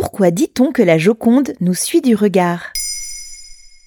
Pourquoi dit-on que la Joconde nous suit du regard?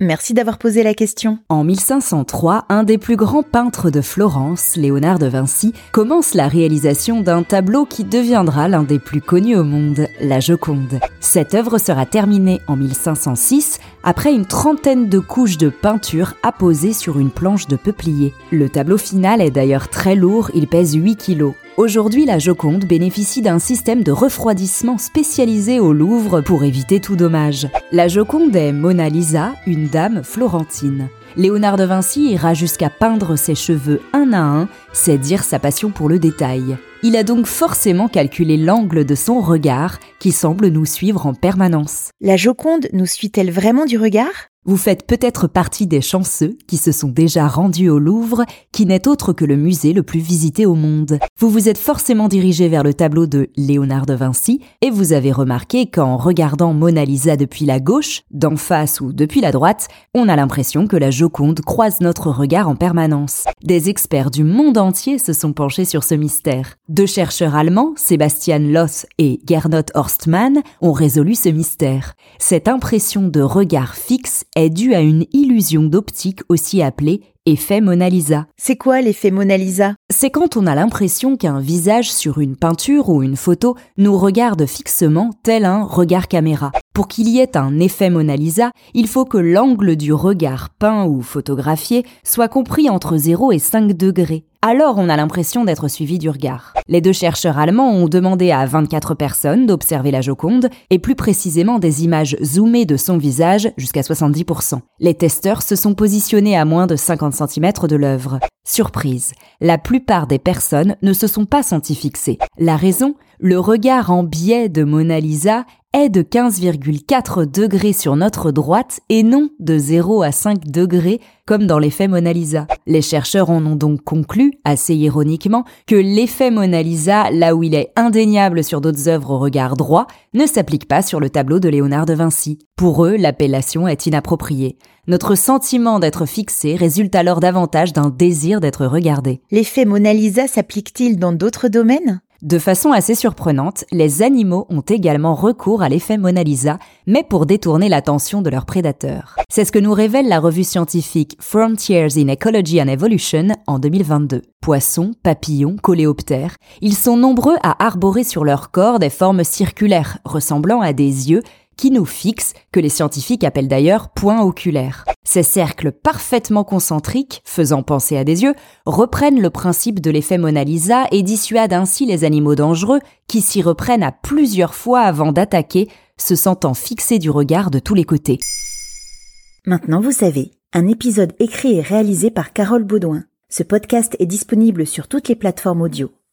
Merci d'avoir posé la question. En 1503, un des plus grands peintres de Florence, Léonard de Vinci, commence la réalisation d'un tableau qui deviendra l'un des plus connus au monde, la Joconde. Cette œuvre sera terminée en 1506 après une trentaine de couches de peinture apposées sur une planche de peuplier. Le tableau final est d'ailleurs très lourd, il pèse 8 kilos. Aujourd'hui, la Joconde bénéficie d'un système de refroidissement spécialisé au Louvre pour éviter tout dommage. La Joconde est Mona Lisa, une dame florentine. Léonard de Vinci ira jusqu'à peindre ses cheveux un à un, c'est dire sa passion pour le détail. Il a donc forcément calculé l'angle de son regard qui semble nous suivre en permanence. La Joconde nous suit-elle vraiment du regard? Vous faites peut-être partie des chanceux qui se sont déjà rendus au Louvre, qui n'est autre que le musée le plus visité au monde. Vous vous êtes forcément dirigé vers le tableau de Léonard de Vinci et vous avez remarqué qu'en regardant Mona Lisa depuis la gauche, d'en face ou depuis la droite, on a l'impression que la Joconde croise notre regard en permanence. Des experts du monde entier se sont penchés sur ce mystère. Deux chercheurs allemands, Sebastian Loss et Gernot Horstmann, ont résolu ce mystère. Cette impression de regard fixe est due à une illusion d'optique aussi appelée effet Mona Lisa. C'est quoi l'effet Mona Lisa? C'est quand on a l'impression qu'un visage sur une peinture ou une photo nous regarde fixement tel un regard caméra. Pour qu'il y ait un effet Mona Lisa, il faut que l'angle du regard peint ou photographié soit compris entre 0 et 5 degrés alors on a l'impression d'être suivi du regard. Les deux chercheurs allemands ont demandé à 24 personnes d'observer la Joconde, et plus précisément des images zoomées de son visage jusqu'à 70%. Les testeurs se sont positionnés à moins de 50 cm de l'œuvre. Surprise, la plupart des personnes ne se sont pas senties fixées. La raison Le regard en biais de Mona Lisa est de 15,4 degrés sur notre droite et non de 0 à 5 degrés comme dans l'effet Mona Lisa. Les chercheurs en ont donc conclu, assez ironiquement, que l'effet Mona Lisa, là où il est indéniable sur d'autres œuvres au regard droit, ne s'applique pas sur le tableau de Léonard de Vinci. Pour eux, l'appellation est inappropriée. Notre sentiment d'être fixé résulte alors davantage d'un désir d'être regardé. L'effet Mona Lisa s'applique-t-il dans d'autres domaines? De façon assez surprenante, les animaux ont également recours à l'effet Mona Lisa, mais pour détourner l'attention de leurs prédateurs. C'est ce que nous révèle la revue scientifique Frontiers in Ecology and Evolution en 2022. Poissons, papillons, coléoptères, ils sont nombreux à arborer sur leur corps des formes circulaires, ressemblant à des yeux, qui nous fixent, que les scientifiques appellent d'ailleurs points oculaires. Ces cercles parfaitement concentriques, faisant penser à des yeux, reprennent le principe de l'effet Mona Lisa et dissuadent ainsi les animaux dangereux qui s'y reprennent à plusieurs fois avant d'attaquer, se sentant fixés du regard de tous les côtés. Maintenant vous savez, un épisode écrit et réalisé par Carole Baudouin. Ce podcast est disponible sur toutes les plateformes audio.